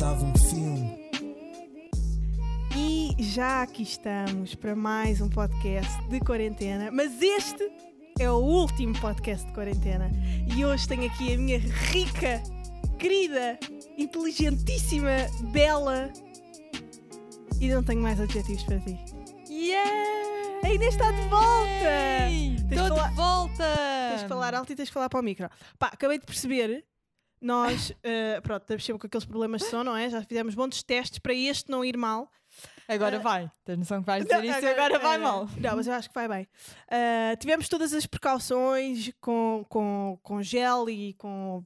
Faltava um filme. E já aqui estamos para mais um podcast de quarentena, mas este é o último podcast de quarentena. E hoje tenho aqui a minha rica, querida, inteligentíssima, bela. E não tenho mais adjetivos para ti. Yeah! A Inês está de volta! Estou falar- de volta! Tens de falar alto e tens de falar para o micro. Pá, acabei de perceber. Nós, eh, pronto, estamos sempre com aqueles problemas de som, não é? Já fizemos de testes para este não ir mal. Agora Ah. vai. Tens noção que vais dizer isso e agora vai eh, mal. Não, mas eu acho que vai bem. Uh, tivemos todas as precauções com, com, com gel e com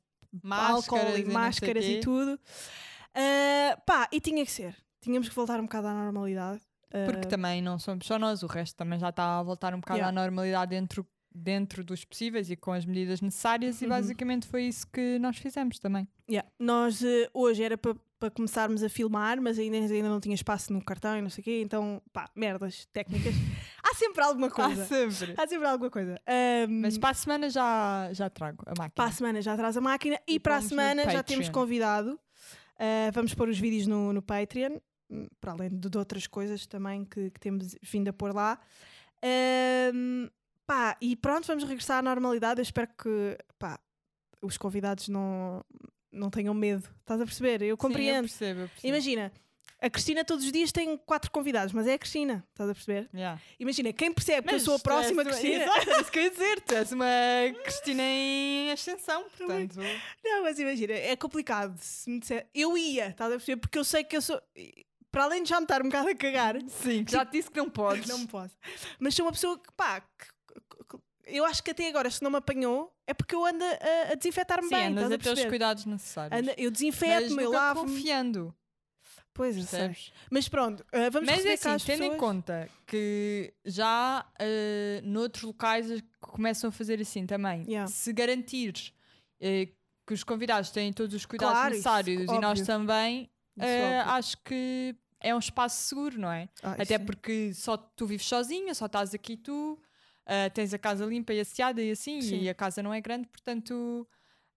álcool Máscaras e não sei máscaras e tudo. Uh, pá, e tinha que ser. Tínhamos que voltar um bocado à normalidade. Uh, Porque também não somos só nós, o resto também já está a voltar um bocado Yeah. à normalidade dentro, dentro dos possíveis e com as medidas necessárias, e Uhum. basicamente foi isso que nós fizemos também. yeah. Nós uh, hoje era para para começarmos a filmar, mas ainda, ainda não tinha espaço no cartão e não sei o quê, então pá, merdas técnicas. Há sempre alguma coisa. Ah, sempre. Há sempre alguma coisa. Um, Mas para a semana já, já trago a máquina. Para a semana já traz a máquina e, E para a semana já temos convidado. Uh, vamos pôr os vídeos no, no Patreon, hum, para além de, de outras coisas também que, que temos vindo a pôr lá. Um, pá, e pronto, vamos regressar à normalidade. Eu espero que pá, os convidados não, não tenham medo. Estás a perceber? Eu Sim, eu compreendo. percebo, eu percebo. Imagina, a Cristina todos os dias tem quatro convidados, mas é a Cristina, estás a perceber? Yeah. Imagina, quem percebe que eu Mas sou a próxima és Cristina. Exato, era isso que eu ia dizer. Tu és uma Cristina em ascensão, portanto. Não, mas imagina, é complicado. Se me disser, eu ia, estás a perceber? Porque eu sei que eu sou. Para além de já me estar um bocado a cagar, Sim, já te disse que não podes. não me posso. Mas sou uma pessoa que, pá, que- eu acho que até agora, se não me apanhou, é porque eu ando a, a desinfetar-me Sim, bem. andas estás a a ter os cuidados necessários. Anda- eu desinfeto-me, eu lavo. confiando, Pois, percebes? Mas pronto, uh, vamos Mas é assim, as tendo em pessoas. conta que já eh, noutros locais começam a fazer assim também, Yeah. se garantires eh, que os convidados têm todos os cuidados Claro, isso, necessários e nós também, Isso, óbvio. acho que é um espaço seguro, não é? Ah, Até isso é. porque só tu vives sozinha, só estás aqui tu, eh, tens a casa limpa e asseada e assim, Sim. e a casa não é grande, portanto.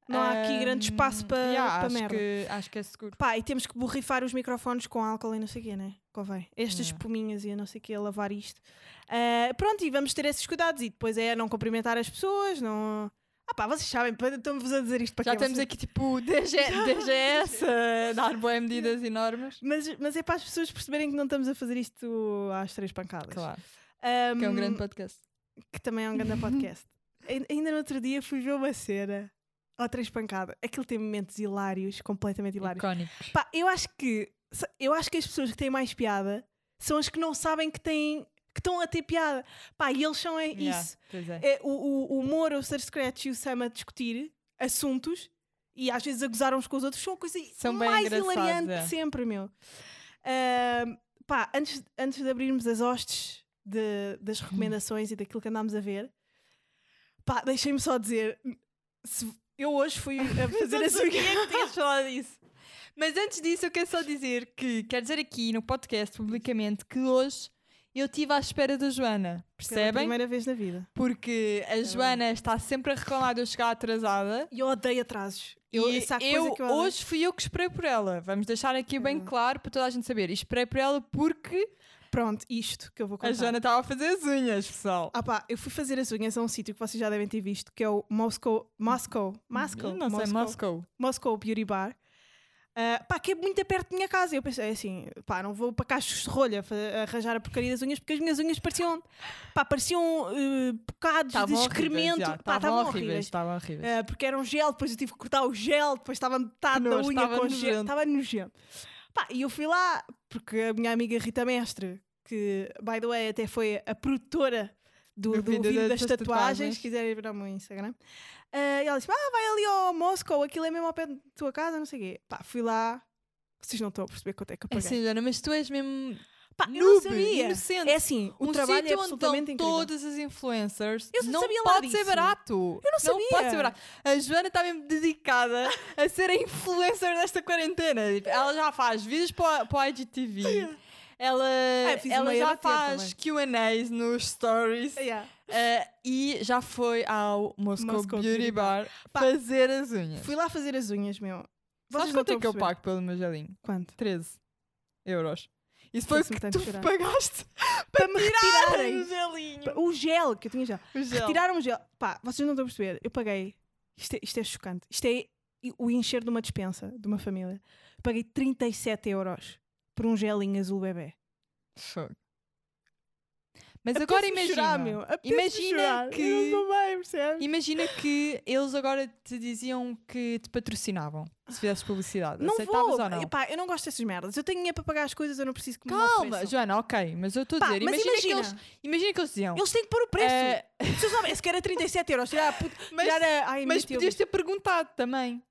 Não há aqui grande hum, espaço para yeah, acho merda. Que, acho que é seguro. Pá, e temos que borrifar os microfones com álcool e não sei o quê, né? Convém. Estas Yeah. espuminhas e a não sei o quê, lavar isto. Ah, pronto, e vamos ter esses cuidados. E depois é não cumprimentar as pessoas, não. Ah pá, vocês sabem, estamos a dizer isto para Já quê? estamos Vocês- aqui tipo DG, DGS a dar boas medidas e normas. Mas, mas é para as pessoas perceberem que não estamos a fazer isto às três pancadas. Claro. Ahm, Que é um grande podcast. Que também é um grande podcast. Ai- Ainda no outro dia fui ver uma cena ao três pancadas. Aquilo tem momentos hilários, completamente hilários. Icónicos. Pá, eu acho que eu acho que as pessoas que têm mais piada são as que não sabem que têm que estão a ter piada. Pá, e eles são é Yeah, isso. é. É o, o, o humor, o Sir Scratch e o Sam a discutir assuntos e às vezes a gozar uns com os outros são a coisa São mais hilariante é. de sempre, meu. Ahm, pá, antes, antes de abrirmos as hostes de- das recomendações e daquilo que andámos a ver, pá, deixem-me só dizer. se- eu hoje fui a fazer as unhas. que tinhas falado disso. Mas antes disso, eu quero só dizer que, quero dizer aqui no podcast, publicamente, que hoje eu estive à espera da Joana. Pela Percebem? primeira vez na vida. Porque a Joana está sempre a reclamar de eu chegar atrasada. E eu odeio atrasos. Eu, e eu, que eu hoje fui eu que esperei por ela. Vamos deixar aqui bem Uhum. claro para toda a gente saber. E esperei por ela porque Pronto, isto que eu vou contar. a Joana estava a fazer as unhas, pessoal. Ah pá, eu fui fazer as unhas a um sítio que vocês já devem ter visto, que é o Moscow, Moscow, Moscow, Não sei, Moscow. Moscow Beauty Bar. Ah, pá, que é muito perto da minha casa. Eu pensei assim, pá, não vou para cachos de rolha arranjar a porcaria das unhas porque as minhas unhas pareciam, pá, pareciam eh, bocados de excremento. horríveis. Pá, Estavam horríveis. horríveis. Estavam horríveis. Ah, porque era um gel, depois eu tive que cortar o gel, depois estava metade da unha com gel. nojento. Estava nojento. Pá, e eu fui lá, porque a minha amiga Rita Mestre, que, by the way, até foi a produtora do, Do do vídeo vídeo das das tatuagens, tatuagens. se quiserem ver no meu Instagram. Ah, e ela disse: Ah, vai ali ao Moscow, aquilo é mesmo ao pé da tua casa, não sei o quê. Pá, fui lá. Vocês não estão a perceber quanto é que eu É paguei. assim, Joana, mas tu és mesmo Pá, eu não noob, sabia. inocente. É assim, o um trabalho é sítio onde absolutamente estão incrível. todas as influencers Eu não sabia lá pode ser barato. Eu não sabia. pode ser barato. A Joana está mesmo dedicada a ser a influencer desta quarentena. Tipo, Ela já faz vídeos para, para o IGTV. Ela, Ah, ela a já faz QAs nos stories Yeah. eh, e já foi ao Moscow, Moscow Beauty Bar Pá, fazer as unhas. Fui lá fazer as unhas, meu. Vocês Sabes não quanto é estão a que eu pago pelo meu gelinho? Quanto? 13 euros. Isso foi o que tu chorar. pagaste Para me retirarem. o gelinho. O gel, que eu tinha já. O gel. Retiraram o gel. Pá, vocês não estão a perceber. Eu paguei. Isto é, isto é chocante. Isto é o encher de uma dispensa de uma família. Paguei 37 euros por um gelinho azul bebê. Fogo. Mas agora imagina. chorar, meu. Imagina chorar. que- bem? Imagina que eles agora te diziam que te patrocinavam se fizesses publicidade. Não Aceitavas vou. ou não? Epá, eu não gosto dessas merdas. Eu tenho dinheiro para pagar as coisas, eu não preciso que me Calma. Joana, ok, mas eu estou a dizer, imagina, imagina, que eles, imagina que eles diziam. eles têm que pôr o preço. eh, Se eu soubesse que era 37 euros, tirar a. Mas- tirar a... Ai, mas podias ter perguntado também.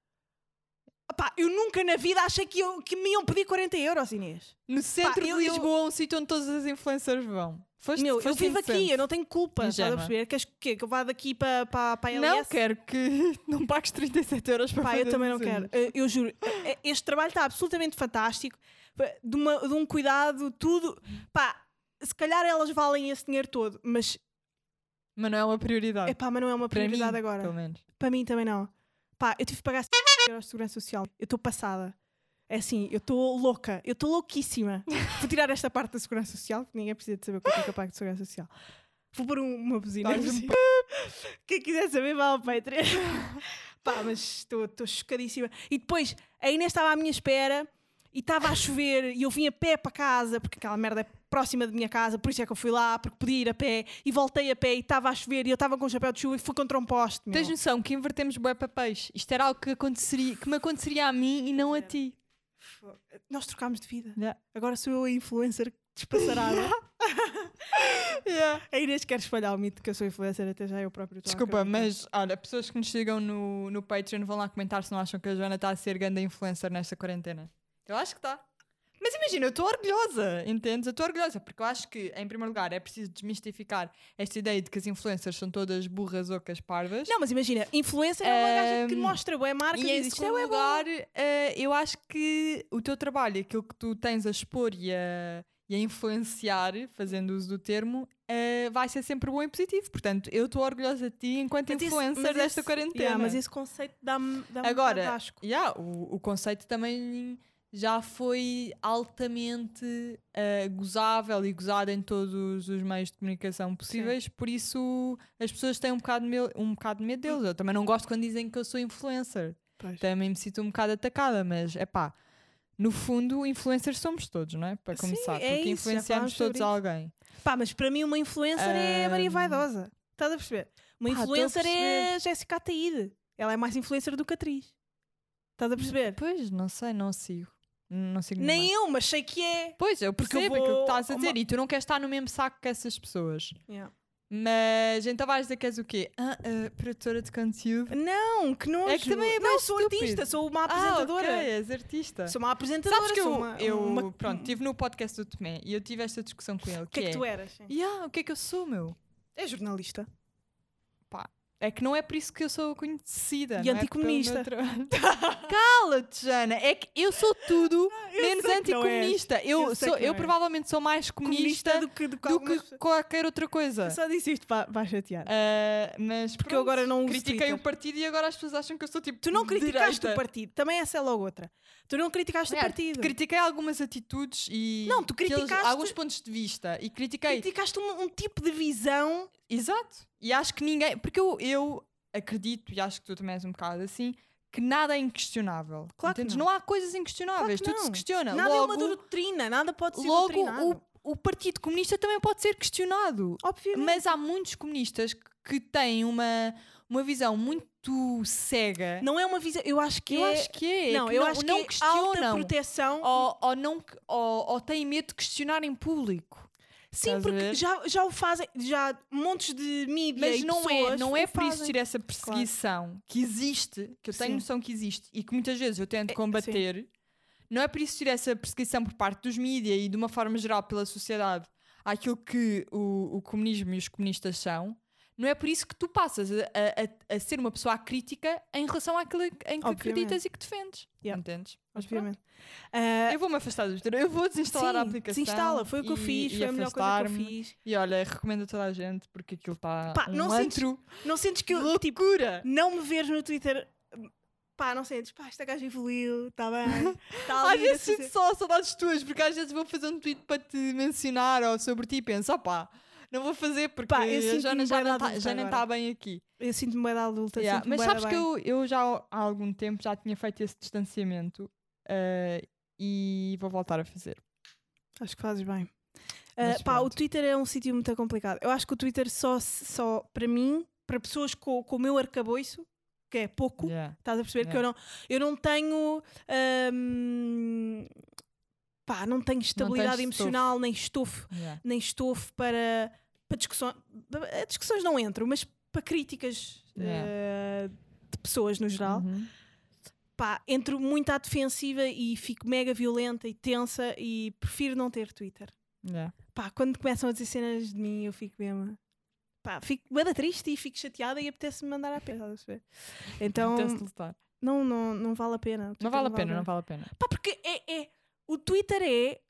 Pá, eu nunca na vida achei que, eu- que me iam pedir 40 euros, Inês. No centro eu- de eu- Lisboa, um sítio onde todas as influencers vão. Foste, Meu, eu foste vivo aqui, eu não tenho culpa. Estás a perceber? Queres que, que eu vá daqui para pa, pa a LS? Não quero que não pagues 37 euros para Pá, fazer eu também não quero. Eu, eu juro, eh, este trabalho está absolutamente fantástico. Pá, De, uma- de um cuidado, tudo. Pá, se calhar elas valem esse dinheiro todo, mas, Mas não é uma prioridade. epá, mas não é uma para mim, prioridade agora. pelo menos. Para mim também não. Pá, eu tive que pagar 50 euros de segurança social. Eu estou passada. É assim, eu estou louca. Eu estou louquíssima. Vou tirar esta parte da segurança social, que ninguém precisa de saber o que é que eu pago de segurança social. Vou pôr um- uma buzina. Um. Quem quiser saber, vá ao Patreon. Pá, mas estou estou chocadíssima. E depois, a Inês estava à minha espera e estava a chover e eu vim a pé para casa, porque aquela merda é próxima da minha casa, por isso é que eu fui lá, porque podia ir a pé e voltei a pé e estava a chover e eu estava com um chapéu de chuva e fui contra um poste. meu. Tens noção que invertemos bué peixe. Isto era algo que, aconteceria, que me aconteceria a mim e não a ti. Nós trocámos de vida. Yeah. Agora sou eu a influencer despassarada. A Inês quer espalhar o mito que eu sou influencer, até já eu próprio estou Desculpa, mas olha, pessoas que nos sigam no, no Patreon vão lá comentar se não acham que a Joana está a ser grande influencer nesta quarentena. Eu acho que está. Mas imagina, eu estou orgulhosa, entendes? Eu estou orgulhosa, porque eu acho que, em primeiro lugar, é preciso desmistificar esta ideia de que as influencers são todas burras, ocas, parvas. Não, mas imagina, influencer é uma gaja que mostra boa marca E em diz, isto é segundo bué bom." lugar, eh, eu acho que o teu trabalho, aquilo que tu tens a expor e a, e a influenciar, fazendo uso do termo, eh, vai ser sempre bom e positivo. Portanto, eu estou orgulhosa de ti enquanto Mas influencer mas desta esse- quarentena. Yeah, mas esse conceito dá-me dá Agora, um yeah, o, o conceito também já foi altamente eh, gozável e gozado em todos os meios de comunicação possíveis, por isso as pessoas têm um bocado, de medo, um bocado de medo deles. Eu também não gosto quando dizem que eu sou influencer Pois. também me sinto um bocado atacada, mas é pá, no fundo, influencers somos todos, não é? Para Sim, começar, é porque isso, influenciamos todos alguém. Pá, mas para mim uma influencer é a Maria. Vaidosa. Estás a perceber? Uma Pá, a influencer é Jéssica Ataíde. Ela é mais influencer do que atriz. Estás a perceber? Pois, não sei, não sigo. Não Nem eu, mas sei que é. Pois, eu Porque eu percebo aquilo que vou estás a dizer uma- e tu não queres estar no mesmo saco que essas pessoas. Yeah. Mas então vais dizer que és o quê? Ah, ah, produtora de conteúdo? Não, que nojo. É que também é Não, sou estúpido. artista, sou uma Ah, apresentadora. ok, és artista. Sou uma apresentadora. Sabes que eu, uma, eu uma- pronto, estive no podcast do Tomé e eu tive esta discussão com ele. O que é que é, tu eras? sim? Yeah, o que é que eu sou, meu? É jornalista. É que não é por isso que eu sou conhecida. E é anticomunista. tra- Cala-te, Jana. É que eu sou tudo menos que não anticomunista. Eu, Eu sou, eu provavelmente sou mais comunista, Comunista do que, do que, do que qualquer outra coisa. Eu Só disse isto para, chatear. Ah, mas Porque eu pronto, agora não critiquei o partido e agora as pessoas acham que eu sou tipo. Tu não criticaste direita. o partido. Também essa é logo outra. Tu não criticaste o É, partido. Critiquei algumas atitudes e Não, tu criticaste- alguns pontos de vista e critiquei. Criticaste um, um tipo de visão. Exato. E acho que ninguém. Porque eu, eu acredito, e acho que tu também és um bocado assim, que nada é inquestionável. Claro que não. não. há coisas inquestionáveis, Claro tudo se questiona. Nada logo, é uma doutrina, nada pode ser logo doutrinado. o, o Partido Comunista também pode ser questionado. Obviamente. Mas há muitos comunistas que, têm uma, uma visão muito cega. Não é uma visão. Eu acho que eu é. acho que é. não, que eu não, acho que não é questionam. proteção. Ou, ou, não, ou, ou têm medo de questionar em público. Sim, estás porque já, já o fazem. Já montes de mídia Mas e não é, não é por isso fazem. ter essa perseguição que existe, que eu tenho Sim. noção que existe e que muitas vezes eu tento É, combater. Não é por isso ter essa perseguição por parte dos mídias e de uma forma geral pela sociedade àquilo que o, o comunismo e os comunistas são. Não é por isso que tu passas a, a- a- a ser uma pessoa crítica em relação àquilo em que Obviamente. acreditas e que defendes. Yeah. Entendes? Mas Obviamente. Ah, Eu vou-me afastar do Twitter. Eu vou desinstalar a sim, aplicação. Desinstala, foi o que eu e- fiz, e foi a melhor coisa que eu fiz. E olha, recomendo a toda a gente porque aquilo está Pá, um não sentes-. Não sentes que eu, tipo, Loucura! não me veres no Twitter pá, não diz, pá, esta gaja evoluiu, está bem. Tá Às a vezes fazer- sinto só saudades tuas, porque às vezes vou fazer um tweet para te mencionar ou sobre ti e penso, opá, não vou fazer porque Pá, a Joana já, não tá- já nem está bem aqui. Eu sinto-me bem da adulta, Yeah, Mas sabes que eu, eu já há algum tempo já tinha feito esse distanciamento eh, e vou voltar a fazer. Acho que fazes bem. Ah, pá, o. Twitter é um sítio muito complicado. Eu acho que o Twitter só, só para mim, para pessoas com, com o meu arcabouço, que é pouco, Yeah. estás a perceber? Que eu não, eu não tenho. hum, pá, não tenho estabilidade estofo. emocional, nem estofo, Yeah. nem estofo para, para discussões. Discussões não entro, mas para críticas Yeah. ah, de pessoas no geral. Uhum. Pá, entro muito à defensiva e fico mega violenta e tensa e prefiro não ter Twitter. Yeah. Pá, quando começam a dizer cenas de mim, eu fico mesmo. Pá, fico bem triste e fico chateada e apetece-me mandar a pé, estás a perceber? Então, não, não, não vale a pena. Não vale a pena, não vale a pena. Pá, porque é, é- o Twitter é,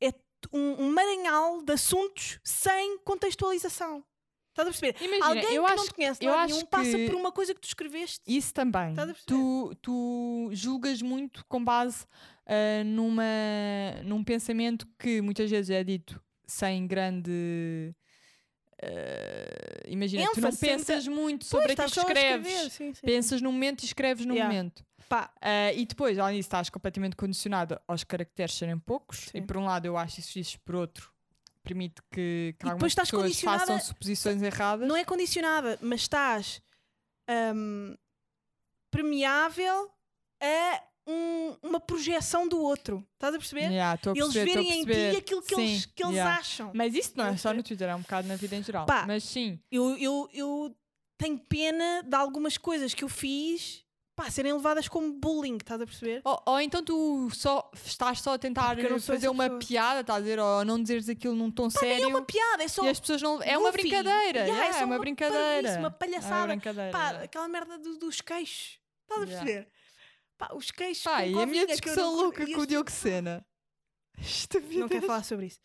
é um, um maranhal de assuntos sem contextualização. Estás a perceber? Imagina, Alguém eu que acho não te conhece, eu acho nenhum, passa por uma coisa que tu escreveste. Isso também. Tu, tu julgas muito com base ah, numa, num pensamento que muitas vezes é dito sem grande. ah, imagina, tu não pensas muito Pois, sobre aquilo estás que a escreves. sim, sim. Pensas num momento e escreves num Yeah. momento. Pá, Ah, e depois, além disso, estás completamente condicionado aos caracteres serem poucos. Sim. E por um lado, eu acho isso fixe, por outro, permite que, que algumas depois estás pessoas condicionada- façam suposições erradas. não é condicionada, mas estás hum, permeável a um- uma projeção do outro. Estás a perceber? Yeah, a eles perceber, a verem em ti aquilo que, eles, Sim, que eles yeah. acham. Mas isso não é só no? Twitter, é um bocado na vida em geral. Pá. Mas sim, Eu, eu, eu tenho pena de algumas coisas que eu fiz pá, serem levadas como bullying, estás a perceber? Ou, ou então tu só estás só a tentar fazer uma pessoa. piada, estás a dizer, ou não dizeres aquilo num tom sério. É uma piada, é só. e as pessoas não. É uma brincadeira. Yeah, yeah, só é uma brincadeira. parvoíce, uma É uma palhaçada. brincadeira. Pá, yeah. aquela merda do- dos queixos. Estás a perceber? Pá, os queixos. Pá, e a minha discussão não- louca com o Diogo Sena. Estupidez. Não quero falar sobre isso.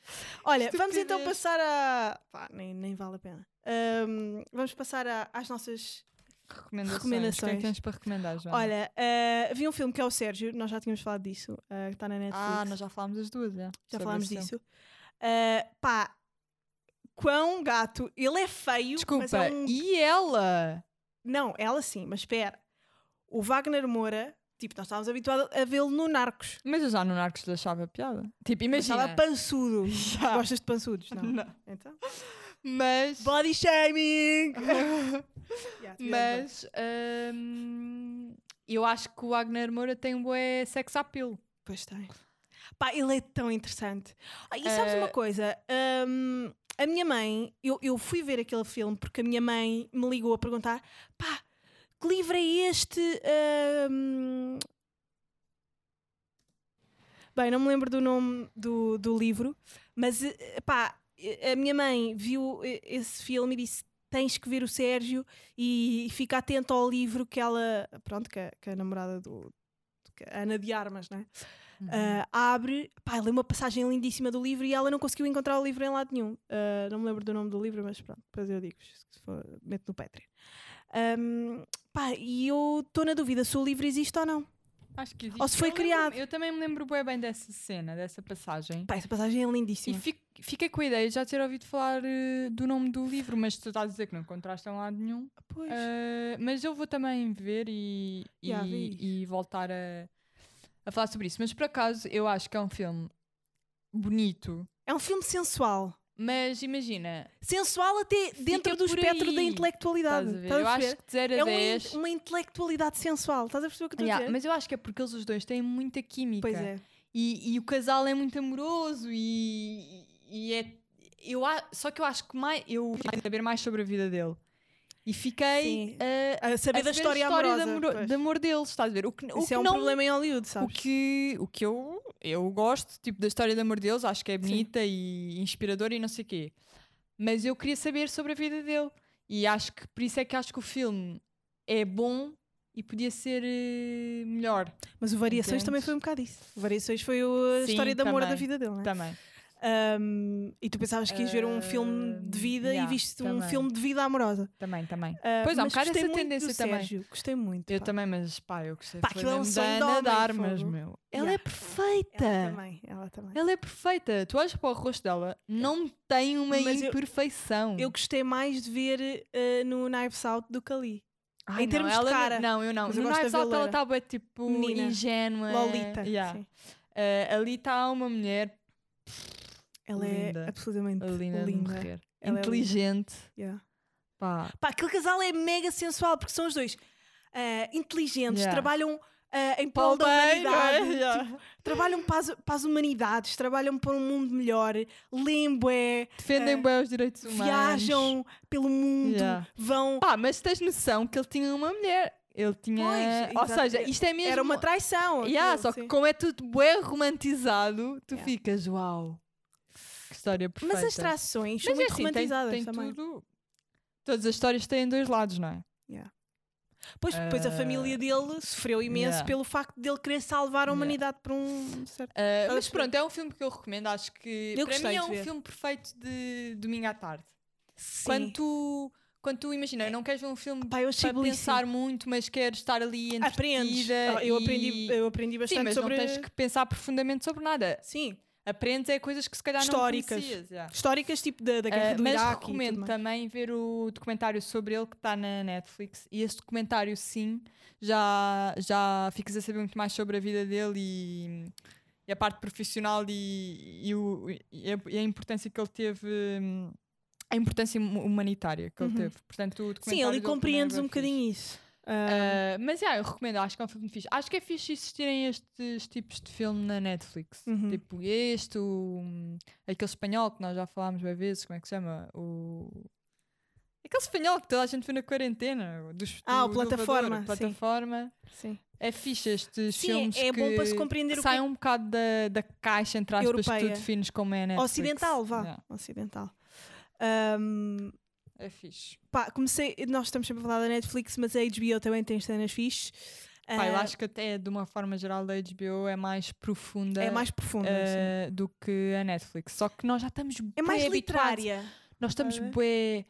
Olha, vamos então Estupidez. passar a. Pá, nem, nem vale a pena. Ahm, vamos passar a- às nossas. Recomendações. Recomendações. O que é tens para recomendar, Joana? Olha, ah, havia um filme que é o Sérgio, nós já tínhamos falado disso, ah, que está na Netflix. Ah, nós já falámos das duas, já. já falámos disso. Ah, pá, quão gato. Ele é feio, Desculpa, mas é um. e ela? Não, ela sim, mas espera. O Wagner Moura, tipo, nós estávamos habituados a vê-lo no Narcos. Mas eu já no Narcos achava piada. Tipo, imagina. estava pançudo. Já. Gostas de pançudos? Não. Não. Então? Mas. Body shaming! Yeah, Mas hum, eu acho que o Wagner Moura tem um bué sex appeal. Pois tem. Pá, ele é tão interessante. Ah, e sabes Eh, uma coisa? Hum, a minha mãe, eu, eu fui ver aquele filme porque a minha mãe me ligou a perguntar: pá, que livro é este? Hum, Bem, não me lembro do nome do, do livro, mas eh, pá, a minha mãe viu esse filme e disse: tens que ver o Sérgio e fica atento ao livro que ela, pronto, que a, que a namorada do, Ana de Armas, né? Ah, abre, pá, lê uma passagem lindíssima do livro e ela não conseguiu encontrar o livro em lado nenhum. Ah, não me lembro do nome do livro, mas pronto, depois eu digo, se for, meto no Patreon. Ahm, pá, e eu estou na dúvida se o livro existe ou não. Acho que existe. Ou se foi Eu lembro- criado. Eu também me lembro bué bem dessa cena, dessa passagem. Pá, essa passagem é E lindíssima. fico- fiquei com a ideia de já ter ouvido falar eh, do nome do livro, mas tu estás a dizer que não encontraste em lado nenhum. Pois. Eh, mas eu vou também ver e, e, e voltar a, a falar sobre isso. Mas por acaso eu acho que é um filme bonito. É um filme sensual. Mas imagina, Sensual até dentro do espectro da aí. intelectualidade. estás a ver? Estás eu a acho perceber? que de 0 a É uma, 10. in- uma intelectualidade sensual. Estás a perceber o que eu estou Yeah, a dizer? mas eu acho que é porque eles os dois têm muita química. Pois é. E, e o casal é muito amoroso e, e é. Eu, a- só que eu acho que mais. Eu queria saber mais sobre a vida dele. E fiquei a, A saber a da saber história, de, amorosa. amor- pois. de amor deles, estás a ver? O que, o Isso que é um não, problema em Hollywood, o sabes? que, o que eu, eu gosto, tipo, da história de amor deles, acho que é bonita e inspiradora e não sei o quê. Mas eu queria saber sobre a vida dele. E acho que, por isso é que acho que o filme é bom e podia ser eh, melhor Mas o Variações Entendes? também foi um bocado isso. O Variações foi o- a Sim, história de amor da também. vida dele, não é? também. Um, e tu pensavas que ias ver um filme de Um, vida yeah, e viste um também. filme de vida amorosa. Também, também. Ah, Pois, há um bocado essa tendência do também. Sérgio, Gostei muito. Eu pá. também, mas pá, eu gostei. Pá, foi aquilo é um sonho da de Ana fogo. meu. Ela Yeah. é perfeita. Ela também, ela também. Ela é perfeita. Tu olhas para o rosto dela, não tem uma Mas eu- imperfeição. Eu gostei mais de ver eh, no Knives Out do que ali. Ai, em não, termos de ela não- cara. Não, eu não. Mas eu no Knives Out ela estava tipo Menina. ingênua. Lolita. Yeah. Ah, ali está uma mulher Ela Linda. é absolutamente linda, linda. de morrer. Ela é Inteligente. Yeah. Pá. Pá, aquele casal é mega sensual porque são os dois ah, inteligentes, Yeah. trabalham ah, em prol da Bem, é? humanidade, Yeah. tipo, trabalham para as, para as humanidades, trabalham para um mundo melhor, leem bué, Defendem bem os direitos humanos. viajam pelo mundo, Yeah. vão. Pá, mas tens noção que ele tinha uma mulher. Ele tinha. Pois, Ou seja, isto é mesmo. Era uma traição. Yeah, aquilo, só que sim. como é tudo bem romantizado, tu Yeah. ficas, uau. História perfeita. Mas as traições são Mas é muito assim, tem, romantizadas tem também. tudo. Todas as histórias têm dois lados, não é? Pois, depois a Ah, família dele sofreu imenso yeah. pelo facto dele querer salvar a Yeah. humanidade por um certo. Uh, mas pronto, é um filme que eu recomendo. Acho que Eu para mim é de um ver. filme perfeito de domingo à tarde. Sim. Quando tu, quando tu imagina, não queres ver um filme achei para pensar muito, mas queres estar ali Aprendes. entretida. Ah, Eu e- aprendi, eu aprendi bastante Sim, mas sobre não tens que pensar profundamente sobre nada. Sim, Aprendes é coisas que se calhar Históricas. não conhecias. yeah. históricas tipo da, da guerra Uh, do mas Iraque e recomendo também ver o documentário sobre ele que está na Netflix. E esse documentário, sim, já, já ficas a saber muito mais sobre a vida dele e, e a parte profissional e, e, o- e a, e a importância que ele teve. hum, A importância hum- humanitária que ele Uhum. teve. Portanto, o Sim, é compreendes bué um bocadinho isso. Ah, Uh, mas yeah, eu recomendo, acho que é um filme fixe. Acho que é fixe existirem estes tipos de filme na Netflix. Uhum. Tipo este, o, aquele espanhol que nós já falámos bem vezes, como é que se chama? O... Aquele espanhol que toda a gente viu na quarentena. Dos, Ah, o do Plataforma, elevador, plataforma. sim. É fixe estes Sim, filmes é que, bom para se compreender que o que é saem um bocado da, da caixa entre aspas que tu Europeia. defines como é a Netflix. Ocidental, vá. Yeah, Ocidental. Ahm, é fixe. pá, comecei. Nós estamos sempre a falar da Netflix, mas a HBO também tem cenas fixes. Pá, eu Ah, acho que até de uma forma geral da HBO é mais profunda é mais profunda. eh, do que a Netflix. Só que nós já estamos É mais habituados. literária. Nós estamos a ver? bué,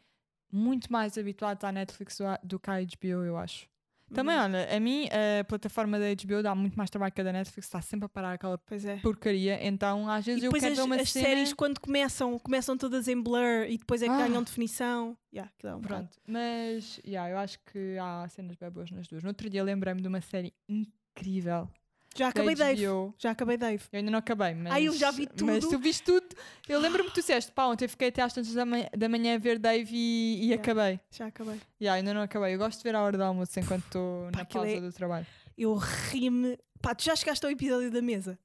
muito mais habituados à Netflix do, a- do que à HBO, eu acho. Também, Uhum. olha, a mim a plataforma da HBO dá muito mais trabalho que a da Netflix, está sempre a parar aquela é. porcaria, então às E vezes eu depois quero as, ver uma as cena... séries, quando começam, começam todas em blur e depois é que Ah. ganham definição. Yeah, aquilo é um. Pronto, mas yeah, eu acho que há cenas bem boas nas duas. No outro dia lembrei-me de uma série incrível Já acabei da Dave. HBO. Já acabei Dave. Eu ainda não acabei, mas. Ai, eu já vi Mas tudo. tu viste tudo. Eu lembro-me que tu disseste, pá, ontem fiquei até às tantas da manhã, da manhã a ver Dave e, e Yeah. acabei. Já acabei. Yeah, ainda não acabei. Eu gosto de ver a hora do almoço enquanto estou na pausa é- do trabalho. Eu ri-me. Pá, tu já chegaste ao episódio da mesa?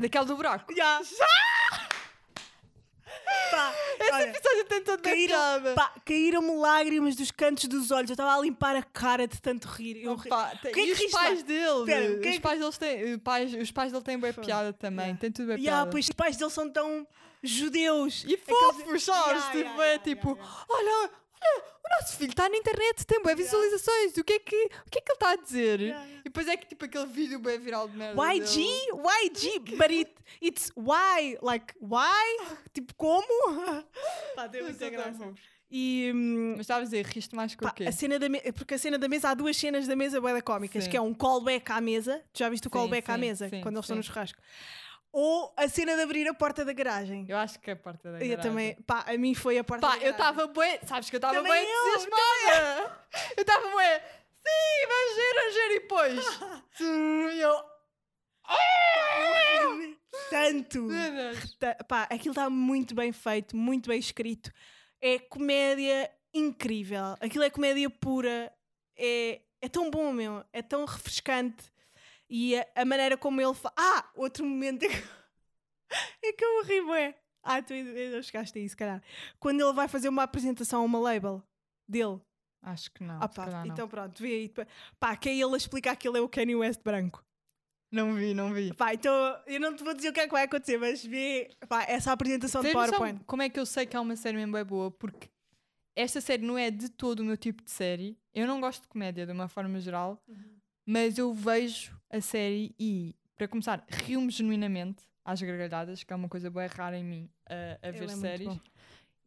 Daquele do buraco. Já! Pá, Esse episódio tem toda caíram- pá, caíram-me lágrimas dos cantos dos olhos. Eu estava a limpar a cara de tanto rir. Eu ri- Opa, Quem é e que os riste pais dele? É os, que- pais deles têm, pais, os pais dele têm bem piada também. Yeah. Tem tudo bem Ya, piada. pois os pais deles são tão judeus. E fofos, sabes? Ya, tipo, ya, é tipo, olha, olha, o nosso filho está na internet, tem boas visualizações. O que, é que, o que é que ele está a dizer? Ya, ya. E depois é que tipo aquele vídeo bem viral de merda. YG? dele. YG? But it, it's why? Like, why? Tipo, como? Pá, deu muita graça. E hum, Mas estavas a dizer, riste mais com pá, o quê? a cena da me- porque a cena da mesa, há duas cenas da mesa bué cómicas, Sim. que é um callback à mesa. Tu já viste o Sim, callback à sim, mesa? sim, quando eles estão no churrasco. Ou a cena de abrir a porta da garagem. Eu acho que é a parte da Eu garagem. também, pá, a mim foi a porta Pá, da eu garagem. estava bem. Sabes que eu estava eu, entusiasmada. Eu estava bem. Sim, vamos ver, vamos ver. E depois. sim, eu. Tanto. Meu Deus. Ta- Pá, aquilo está muito bem feito, muito bem escrito. É comédia incrível. Aquilo é comédia pura. É, é tão bom, meu. É tão refrescante. E a, a maneira como ele fala. Ah! Outro momento é que, é eu ri, bué. Ah, tu ainda chegaste a isso, caralho. Quando ele vai fazer uma apresentação a uma label dele. Acho que não. Ah, pá, calhar não. então pronto, vê aí. Pá, Pá, que é ele a explicar que ele é o Kanye West branco. Não vi, não vi. Pá, então eu não te vou dizer o que é que vai acontecer, mas vê pá, essa apresentação de Tens noção PowerPoint. como é que eu sei que é uma série mesmo bem boa? Porque esta série não é de todo o meu tipo de série. Eu não gosto de comédia de uma forma geral, Uhum. Mas eu vejo a série e, para começar, rio-me genuinamente. às gargalhadas, que é uma coisa bem rara em mim a, a ver é séries.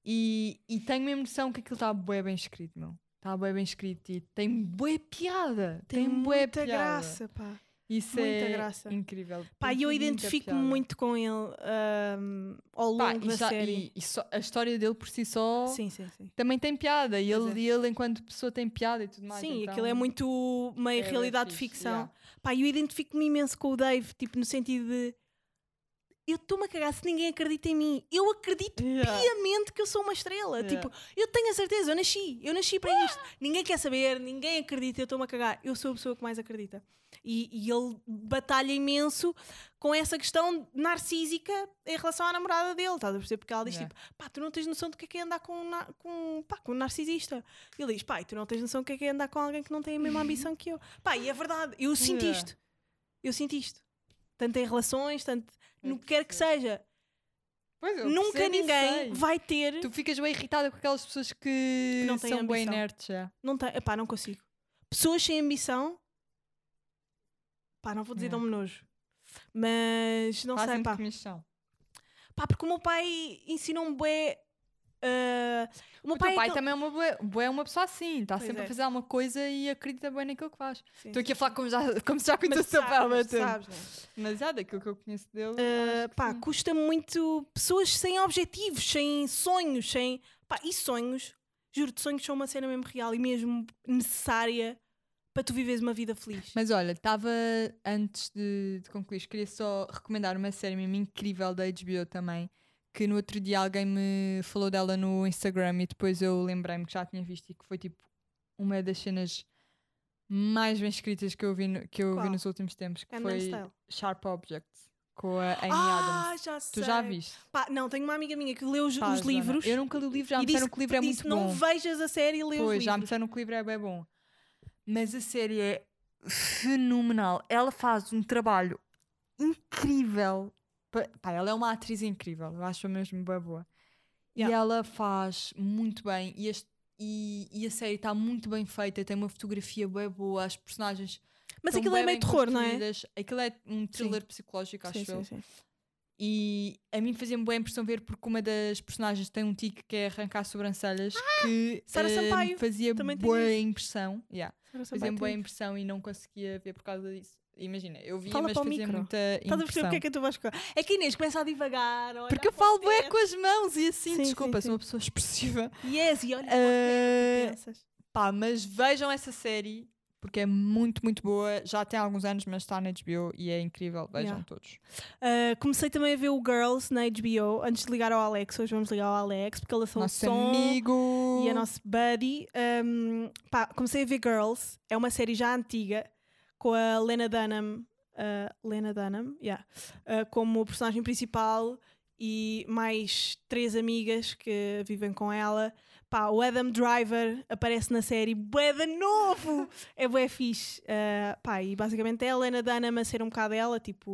E, e tenho mesmo noção que aquilo está bem bem escrito, meu. Está bem bem escrito e tem bué piada. Tem, bué muita piada. graça, pá. Isso muita é graça. incrível. Pá, eu identifico-me muito com ele ahm, ao Pá, longo e da já- série. E, e só- a história dele por si só Sim, sim, sim. também tem piada. E ele, é. ele, enquanto pessoa, tem piada e tudo mais. Sim, então aquilo é muito meio é realidade de ficção. yeah. Pá, eu identifico-me imenso com o Dave, tipo, no sentido de eu estou-me a cagar se ninguém acredita em mim. Eu acredito Yeah. piamente que eu sou uma estrela. Yeah. Tipo, eu tenho a certeza, eu nasci, eu nasci para isto. Ninguém quer saber, ninguém acredita, eu estou-me a cagar. Eu sou a pessoa que mais acredita. E, e ele batalha imenso com essa questão narcísica em relação à namorada dele, estás a perceber? Porque ela diz Yeah. tipo, pá, tu não tens noção do que é que é andar com, um com, pá, com um narcisista. E ele diz, pá, tu não tens noção do que é que é andar com alguém que não tem a mesma ambição que eu. Pá, e é verdade, eu sinto Yeah. isto. Eu sinto isto. Tanto em relações, tanto Eu no que quer que seja. Pois, eu Nunca ninguém vai ter. Tu ficas bem irritada com aquelas pessoas que, não têm são bem ambição. inertes. já. Não tem, epá, não consigo. Pessoas sem ambição, pá, não vou dizer Yeah. dão-me nojo. Mas não sei, Fazem pá. comissão. Pá, porque o meu pai ensinou-me bué. ah, o meu O pai, é pai aquele- também é uma, bué- bué uma pessoa assim, está sempre é. a fazer alguma coisa e acredita bem naquilo que faz. Estou aqui a falar como, já, como se já Mas conhecesse o teu pai há sabes, né? Mas já daquilo que eu conheço dele. Que pá, custa muito pessoas sem objetivos, sem sonhos, sem. Pá, e sonhos, juro-te, sonhos são uma cena mesmo real e mesmo necessária para tu viveres uma vida feliz. Mas olha, estava antes de, de concluir, queria só recomendar uma série mesmo incrível da HBO também. Que no outro dia alguém me falou dela no Instagram e depois eu lembrei-me que já tinha visto e que foi tipo uma das cenas mais bem escritas que eu vi, no- que eu vi nos últimos tempos. Que foi Style. Sharp Objects com a Amy ah, Adams. já sei. Tu já viste? Pá, não, tenho uma amiga minha que leu os, Pá, os livros. Eu nunca li o livro, já e me disse disseram que o livro é disse, muito não bom. vejas a série e lê os Pois, já me livros. disseram que o livro é bem bom. Mas a série é fenomenal. Ela faz um trabalho incrível. Pá, ela é uma atriz incrível. Eu acho mesmo bem boa. E Yeah. ela faz muito bem. E, este- e- e a série está muito bem feita. Tem uma fotografia bem boa. As personagens. Mas aquilo é meio terror, não é? Aquilo é um thriller psicológico, acho Sim, eu. sim, sim. E a mim fazia-me boa impressão ver porque uma das personagens tem um tique que é arrancar sobrancelhas que Ah, Sara eh, me Sampaio fazia boa impressão. Yeah. Fazia-me boa impressão e não conseguia ver por causa disso. Imagina, eu via, Fala mas o fazia micro. muita Estás a perceber impressão. porque é que tu vais ficar? É que Inês começa a divagar. a Porque eu o falo bué teto. com as mãos e assim, Sim, desculpa, sim, sou uma pessoa expressiva. Yes, e olha o pensas. Pá, mas vejam essa série porque é muito, muito boa. Já tem alguns anos, mas está na HBO e é incrível. Vejam Yeah. todos. Uh, comecei também a ver o Girls na HBO antes de ligar ao Alex. Hoje vamos ligar ao Alex porque ele o Nosso som amigo. e é nosso buddy. Um, pá, comecei a ver Girls, é uma série já antiga com a Lena Dunham, uh, Lena Dunham, yeah, uh, como personagem principal e mais três amigas que vivem com ela. Pá, o Adam Driver aparece na série, bué de novo! é bué fixe. Uh, pá, e basicamente é a Lena Dunham a ser um bocado ela, tipo,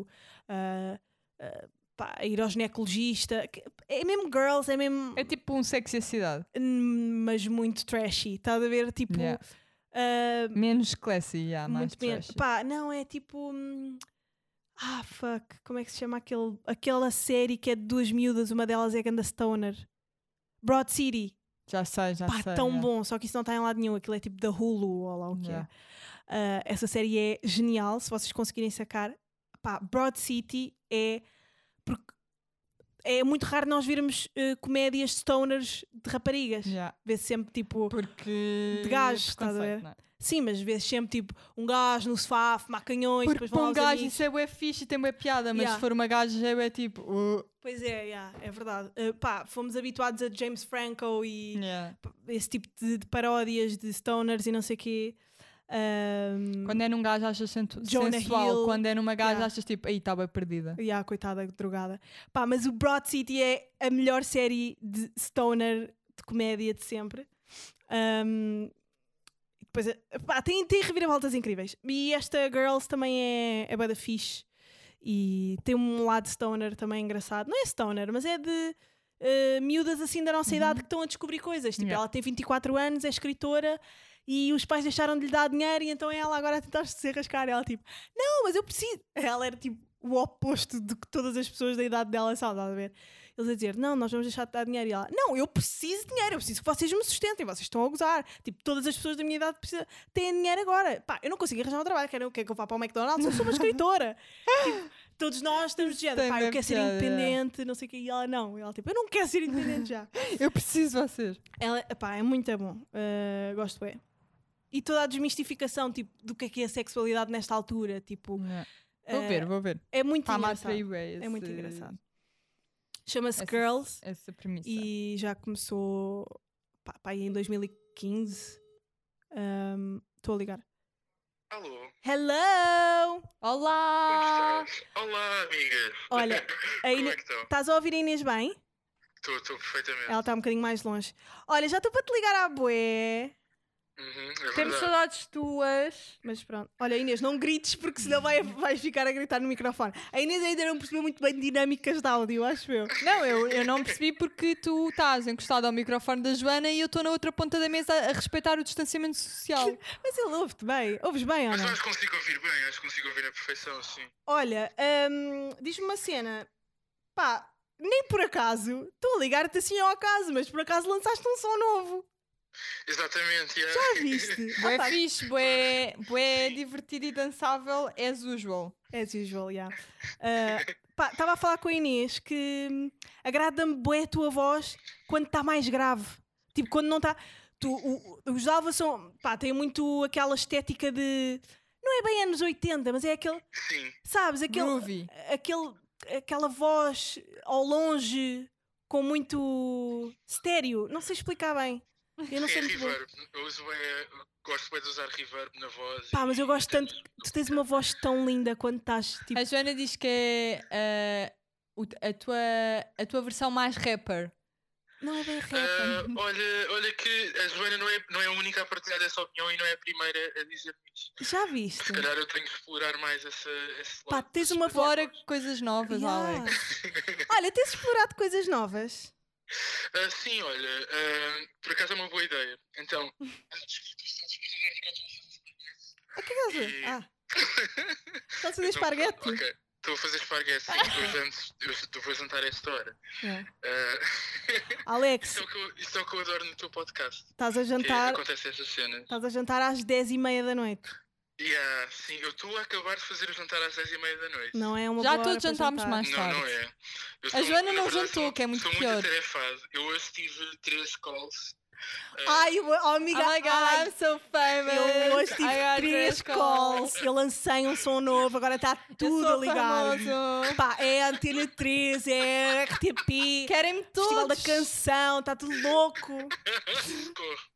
uh, uh, pá, a ir ao ginecologista. É mesmo Girls, é mesmo É tipo um sexy a cidade. mas muito trashy. Estás a ver? Tipo, Yeah. ah, Menos classy, yeah, mais menos. Pá, não, é tipo. hum, ah, fuck. Como é que se chama aquele, aquela série que é de duas miúdas? Uma delas é Ganda Stoner. Broad City. Já sei, já Pá, sei. tão yeah. bom. Só que isso não está em lado nenhum. Aquilo é tipo da Hulu ou lá o que é. Ah, essa série é genial. Se vocês conseguirem sacar. Pá, Broad City é. Porque é muito raro nós virmos eh, comédias stoners de raparigas. Yeah. Vê-se sempre tipo. Porque. De gajos, estás a ver? não é? Sim, mas vês sempre tipo um gajo no sofá, fumar canhões, Porque depois vão um gajo amigos. isso é bué fixe e tem bué piada, mas Yeah. se for uma gaja já é bué tipo. uh, Pois é, yeah, é verdade. Uh, pá, fomos habituados a James Franco e yeah. esse tipo de, de paródias de stoners e não sei o quê. Um, Quando é num gajo achas Jonah sensual, Hill. quando é numa gaja Yeah. achas tipo, aí está bem perdida. Yeah, coitada drogada. Pá, mas o Broad City é a melhor série de stoner de comédia de sempre. Um, depois, pá, tem, tem reviravoltas incríveis. E esta Girls também é, é bué da fixe. E tem um lado stoner também engraçado. Não é stoner, mas é de eh, miúdas assim da nossa Uhum. idade que estão a descobrir coisas. Tipo, Yeah. ela tem 24 anos, é escritora e os pais deixaram de lhe dar dinheiro e então ela agora a tentar se rascar. Ela tipo, não, mas eu preciso. Ela era tipo o oposto de que todas as pessoas da idade dela são, estás a ver? Eles a dizer, não, nós vamos deixar de dar dinheiro. E ela, não, eu preciso de dinheiro, eu preciso que vocês me sustentem, vocês estão a gozar. Tipo, todas as pessoas da minha idade precisam, têm dinheiro agora. Pá, eu não consigo arranjar um trabalho, quero, quer que eu vá para o McDonald's, eu sou uma escritora. tipo, todos nós estamos de género, pá, eu quero ser é. independente, não sei o quê. E ela, não. E ela, tipo, eu não quero ser independente já. Eu preciso de vocês. Ela, pá, é muito bom. Uh, gosto bem. E toda a desmistificação, tipo, do que é que é a sexualidade nesta altura, tipo... Vou uh, ver, vou ver. É muito mais engraçado. para aí, É muito esse- engraçado. Chama-se essa- Girls Essa premissa. e já começou pá, pá, em 2015. Um, Estou a ligar. Alô, Hello! como Olá! estás? Olá, amigas. Olha, a como Ine- é que estão? Estás a ouvir a Inês bem? Estou, estou perfeitamente. Ela está um bocadinho mais longe. Olha, já estou para te ligar à bué. Uhum, é Temos saudades tuas. Mas pronto. Olha, Inês, não grites porque senão vai, vais ficar a gritar no microfone. A Inês ainda não percebeu muito bem dinâmicas de áudio, acho eu. Não, eu, eu não percebi porque tu estás encostado ao microfone da Joana e eu estou na outra ponta da mesa a respeitar o distanciamento social. Mas ele ouve-te bem. Ouves bem ou Mas não? eu acho que consigo ouvir bem, acho que consigo ouvir na perfeição, sim. Olha, hum, diz-me uma cena. Pá, nem por acaso. Estou a ligar-te assim ao acaso, mas por acaso lançaste um som novo. Exatamente, yeah. Já viste? Bué Ah, pá, fixe, bué, bué divertido e dançável, as usual. As usual, yeah. Uh, pá, estava a falar com a Inês que hum, agrada-me bué a tua voz quando está mais grave. Tipo, quando não está. Tu, o- o- os Alva são. pá, têm muito aquela estética de. Não é bem anos 80, mas é aquele. Sim, Sabes? Aquele, Groovy. aquele, aquela voz ao longe com muito estéreo. Não sei explicar bem. Eu não sim, sei é muito bem. reverb. Eu uso bem, eh, gosto bem de usar reverb na voz. Pá, mas eu gosto tanto. Tu tens uma voz tão linda quando estás. Tipo, A Joana diz que é o- a, tua, a tua versão mais rapper. não é bem Ah, rapper. olha, olha que a Joana não é, não é a única a partilhar essa opinião e não é a primeira a dizer isso. Já viste? Se calhar eu tenho que explorar mais essa, esse Pá, lado. tens uma voz. Fora coisas novas, Yeah. Alex. Olha, tens explorado coisas novas. Ah, sim, olha, ah, por acaso é uma boa ideia. Então, O que é que estás a fazer? E- Ah, estás a fazer Então, esparguete? Ok, estou a fazer esparguete, sim, eu janto- eu eu vou jantar a esta hora. É. Ah, Alex, isto, é o que eu, isto é o que eu adoro no teu podcast. estás a Que jantar. acontece cenas. Estás a jantar às 10 e meia da noite. Yeah, sim, eu estou a acabar de fazer o jantar às 10 e meia da noite. Não é uma Já boa todos jantámos jantar. mais Não, tarde. não é. Eu A sou- Joana na não verdade, jantou, sou- que é muito sou pior. muito atarefado. Eu hoje tive três calls. ah, Ai, oh, amiga, Oh my god, ai, I'm so famous. eu hoje tive I got três calls. Eu lancei um som novo, agora está tudo sou ligado. Pá, é Antena 3, é RTP, Querem-me todos. Festival da Canção, está tudo louco. socorro.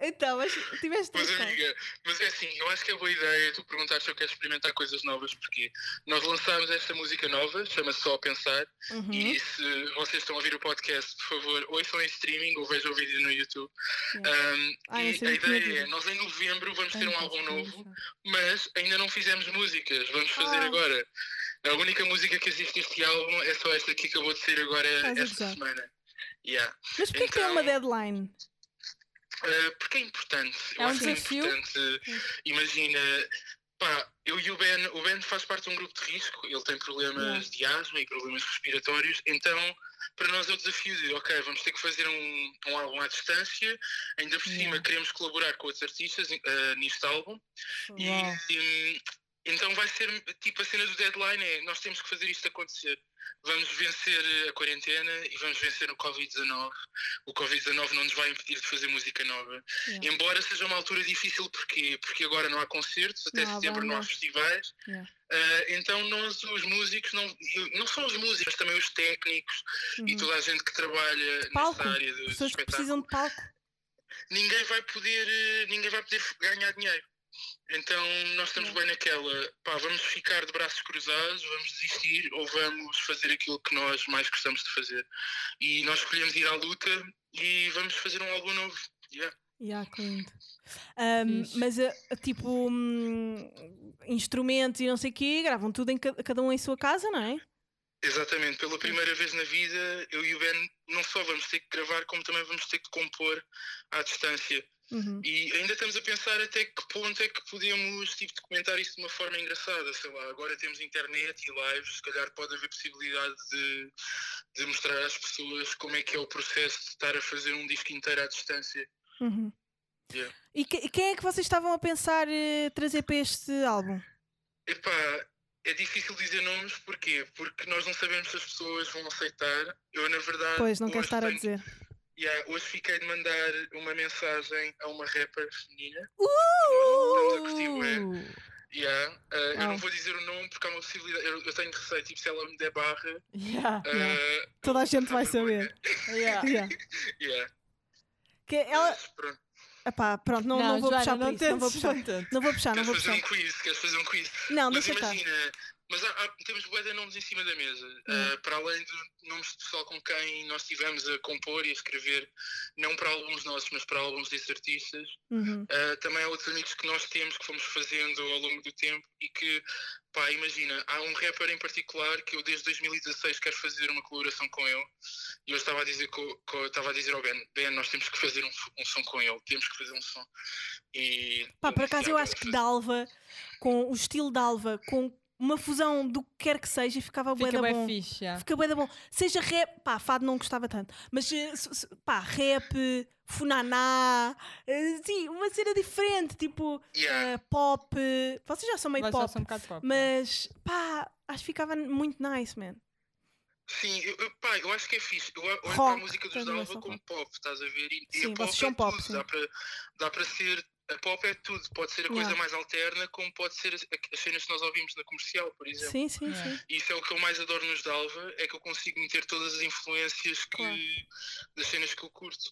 Então, mas tiveste Mas amiga, mas é assim, eu acho que é boa ideia tu perguntar se eu quero experimentar coisas novas, porque nós lançámos esta música nova, chama-se Só a Pensar, Uhum. e se vocês estão a ouvir o podcast, por favor, ouçam em streaming ou vejam o vídeo no YouTube. Yeah. Um, Ah, e a ideia é, nós em novembro vamos ter um álbum novo, mas ainda não fizemos músicas, vamos fazer Ah. agora. A única música que existe neste álbum é só esta que acabou de sair agora a esta gozar. semana. Yeah. Mas porquê que tem uma Então- deadline? Uh, porque é importante. Eu É um acho que desafio? é importante. Imagina, pá, eu e o Ben, o Ben faz parte de um grupo de risco, ele tem problemas de asma e problemas respiratórios, então para nós é o desafio de, ok, vamos ter que fazer um, um álbum à distância, ainda por cima Yeah. queremos colaborar com outros artistas uh, neste álbum, e, e, então vai ser tipo a cena do deadline é nós temos que fazer isto acontecer. Vamos vencer a quarentena e vamos vencer o Covid-19. O Covid-19 não nos vai impedir de fazer música nova. Yeah. Embora seja uma altura difícil, porquê? Porque agora não há concertos, até Não setembro não há festivais. Yeah. Ah, então nós, os músicos, não, não só os músicos, mas também os técnicos e Uhum. toda a gente que trabalha Palco. nessa área do Pessoas que espetáculo precisam de palco. ninguém vai poder eh, ninguém vai poder ganhar dinheiro então nós estamos bem naquela pá, vamos ficar de braços cruzados vamos desistir ou vamos fazer aquilo que nós mais gostamos de fazer e nós escolhemos ir à luta e vamos fazer um álbum novo Yeah. Yeah, lindo. Um, mas, uh, tipo, hum, instrumentos e não sei o quê, gravam tudo em ca- cada um em sua casa, não é? Exatamente, pela primeira vez na vida, eu e o Ben não só vamos ter que gravar, como também vamos ter que compor à distância. Uhum. E ainda estamos a pensar até que ponto é que podemos tipo, documentar isso de uma forma engraçada. Sei lá, agora temos internet e lives, se calhar pode haver possibilidade de, de mostrar às pessoas como é que é o processo de estar a fazer um disco inteiro à distância. Uhum. Yeah. E que- quem é que vocês estavam a pensar eh, trazer para este álbum? Epá, é difícil dizer nomes, porquê? Porque nós não sabemos se as pessoas vão aceitar. Eu, na verdade. Pois, não quero estar a tenho- dizer. Yeah, hoje fiquei de mandar uma mensagem a uma rapper feminina. Uh! a curtir. Yeah, uh, Eu não vou dizer o nome porque há uma possibilidade. Eu, eu tenho receio, tipo, se ela me der barra. Yeah. uh, Toda a gente vai saber. Yeah. Yeah. Yeah. Que ela. Mas pronto. Epá, pronto, não, não, vou Joana, puxar não isso. Não vou puxar. não tentes. Não vou puxar, não Queres vou fazer puxar. um quiz? Queres fazer um quiz? Não, Mas deixa estar. Mas há, há- temos bué de nomes em cima da mesa. Hum. Uh, para além de nomes de pessoal com quem nós estivemos a compor e a escrever, não para álbuns nossos, mas para álbuns desses artistas. Uhum. Uh, também há outros amigos que nós temos que fomos fazendo ao longo do tempo e que, pá, imagina, há um rapper em particular que eu desde 2016 quero fazer uma colaboração com ele e eu estava a dizer, co- co- estava a dizer ao Ben, Ben, nós temos que fazer um, um som com ele, temos que fazer um som. E, Pá, por acaso eu "Ah, acho que fazer." Dalva, com o estilo Dalva, com uma fusão do que quer que seja, ficava bué Fica da bem bom. fixe. yeah. Fica bué da bom. Seja rap, pá, fado não gostava tanto, mas eh, se- se- pá, rap, funaná, eh, sim, uma cena diferente, tipo Yeah. eh, pop. Vocês já são meio Vai só pop, ser um bocado pop. mas pá, acho que ficava muito nice, man. Sim, eu, eu, pá, eu acho que é fixe. Eu olho para a Rock, música dos também Dalva como rock. pop, estás a ver? E, e Sim, a pop vocês são é pop, tudo. sim. Dá para dá para ser. A pop é tudo. Pode ser a coisa Yeah. mais alterna, como pode ser as, as cenas que nós ouvimos na comercial, por exemplo. Sim, sim, Yeah. sim. Isso é o que eu mais adoro nos Dalva, é que eu consigo meter todas as influências que, Claro. das cenas que eu curto.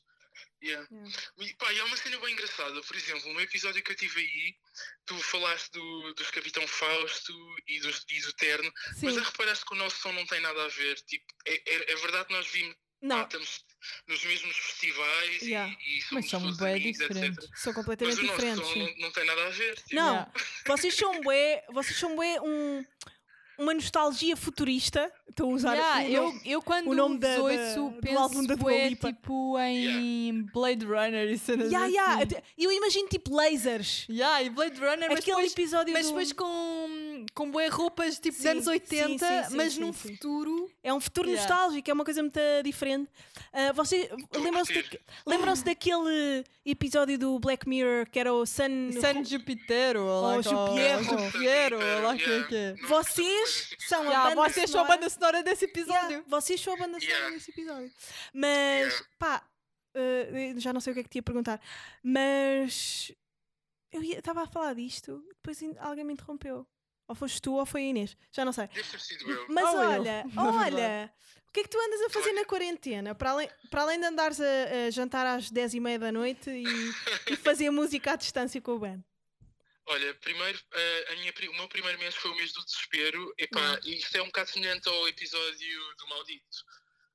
Yeah. Yeah. E, pá, e há uma cena bem engraçada, por exemplo, no episódio que eu tive aí, tu falaste do, dos Capitão Fausto e, dos, e do Terno, mas Sim. já reparaste que o nosso som não tem nada a ver. Tipo, é, é, é verdade que nós vimos, pá, Não, estamos nos mesmos festivais Yeah. e, e somos Mas são bem amigos, diferentes. etc. são Mas completamente o nosso diferentes. som não, não tem nada a ver. Tipo, Não, Yeah. vocês são bué, vocês são bué um, uma nostalgia futurista. Estou a usar Yeah, o eu, nome- eu quando o nome da- da- ouço do penso álbum da Dua Lipa. tipo em Blade Runner e cenas Yeah, assim. yeah, até- Eu imagino tipo lasers. Yeah, e Blade Runner, mas Aquele depois, episódio mas do- depois com, com bué roupas tipo Sim, de anos sim, 80, sim, sim, mas sim, num sim. futuro. É um futuro Yeah. nostálgico, é uma coisa muito diferente. Vocês lembram-se lembram-se daquele episódio do Black Mirror que era o Sun. San Jupitero, ou lá Ou que- Jupierro. ou Jupierro, ou lá que é que é. Vocês são a Yeah, banda vocês são a banda sonora desse episódio. Yeah, vocês são a banda sonora Yeah. desse episódio. Mas, Yeah. pá, ah, já não sei o que é que te ia perguntar, mas eu estava a falar disto, depois alguém me interrompeu. Ou foste tu ou foi a Inês, já não sei. Deve ter sido eu. Mas eu, olha, na olha, o que é que tu andas a fazer na quarentena? Para além, para além de andares a, a jantar às 10 e meia da noite e, e fazer música à distância com o Ben. Olha, primeiro, eh, a minha, o meu primeiro mês foi o mês do desespero. Epá, Hum. e isto é um bocado semelhante ao episódio do Maldito.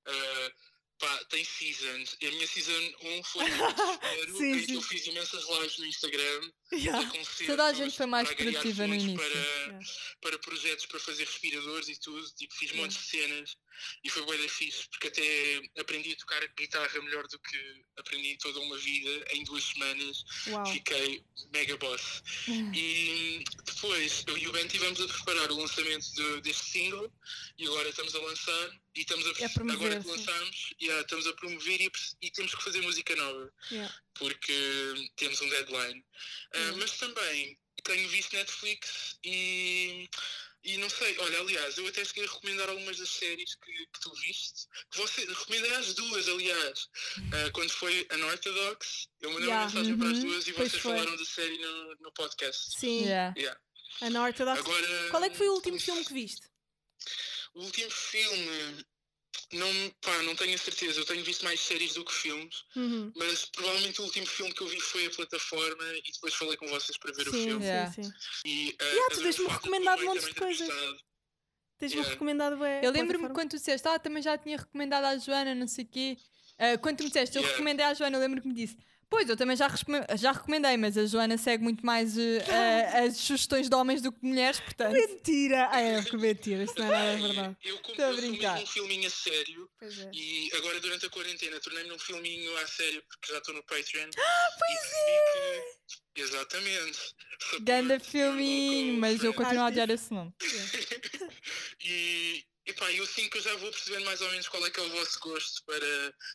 Eh, pá, tem seasons. E a minha season 1 foi o mês do desespero, Sim, sim. eu fiz imensas lives no Instagram. Yeah. Toda a gente foi mais produtiva no início. Para, Yeah. para projetos para fazer respiradores e tudo. Tipo, fiz Yeah. montes de cenas e foi bem fixe, porque até aprendi a tocar guitarra melhor do que aprendi toda uma vida em duas semanas. Uau. Fiquei mega boss. E depois eu e o Ben estivemos a preparar o lançamento de- deste single e agora estamos a lançar e estamos a, É agora que lançamos yeah, estamos a promover e, e temos que fazer música nova Yeah. porque temos um deadline. Yeah. Mas também tenho visto Netflix e, e não sei, olha, aliás, eu até cheguei a recomendar algumas das séries que, que tu viste. Que você, recomendei as duas, aliás. Ah, quando foi Unorthodox, eu mandei Yeah. uma mensagem para as Uhum, duas e pois vocês foi. falaram da série no, no podcast. Sim, Yeah. Yeah. Unorthodox. Agora, Qual é que foi o último filme que viste? O último filme, não, pá, não tenho a certeza. Eu tenho visto mais séries do que filmes. Uhum. Mas provavelmente o último filme que eu vi foi a plataforma e depois falei com vocês para ver o Sim, filme. Yeah. sim, sim. E, uh, Yeah, tu tens-me recomendado também montes de coisas. Tens-me Yeah. recomendado bem. Eu lembro-me quando tu disseste, ah, também já tinha recomendado à Joana, não sei o quê. Ah, quando tu me disseste, eu Yeah. recomendei à Joana, eu lembro que me disse, Pois, eu também já, já recomendei, mas a Joana segue muito mais eh, eh, as sugestões de homens do que de mulheres, portanto. Mentira! Ah, é, que mentira, isso não é nada verdade. Eu, mesmo um filminho a sério Pois é. e agora durante a quarentena tornei-me num filminho a sério porque já estou no Patreon. pois é! Que, exatamente. Ganda filminho, mas eu continuo a Às odiar esse nome. e epá, eu sinto que eu já vou percebendo mais ou menos qual é que é o vosso gosto para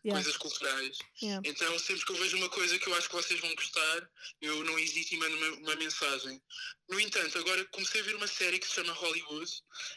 Yeah, coisas culturais. yeah. Então, sempre que eu vejo uma coisa que eu acho que vocês vão gostar, eu não hesito e mando uma, uma mensagem. No entanto, agora comecei a ver uma série que se chama Hollywood.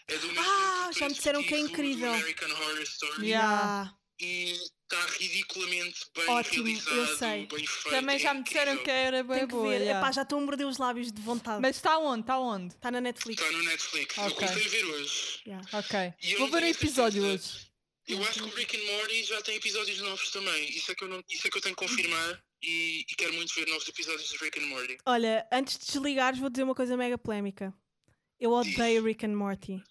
É do mesmo Ah, já me disseram que é incrível. American Horror Story. Yeah. E está ridiculamente bem Ótimo, eu realizado, sei. bem feito. Também é já me disseram que era bem Tenho que boa. ver. yeah. Epá, já estou a morder os lábios de vontade. Mas está onde? Está onde? Está na Netflix. Está no Netflix. Eu Ok. comecei a ver hoje. Yeah. Ok. Eu Vou ver o episódio certeza. hoje. Eu acho que o Rick and Morty já tem episódios novos também. Isso é que eu, não, isso é que eu tenho que confirmar e, e quero muito ver novos episódios de Rick and Morty. Olha, antes de desligares, vou dizer uma coisa mega polémica. Eu odeio Rick and Morty.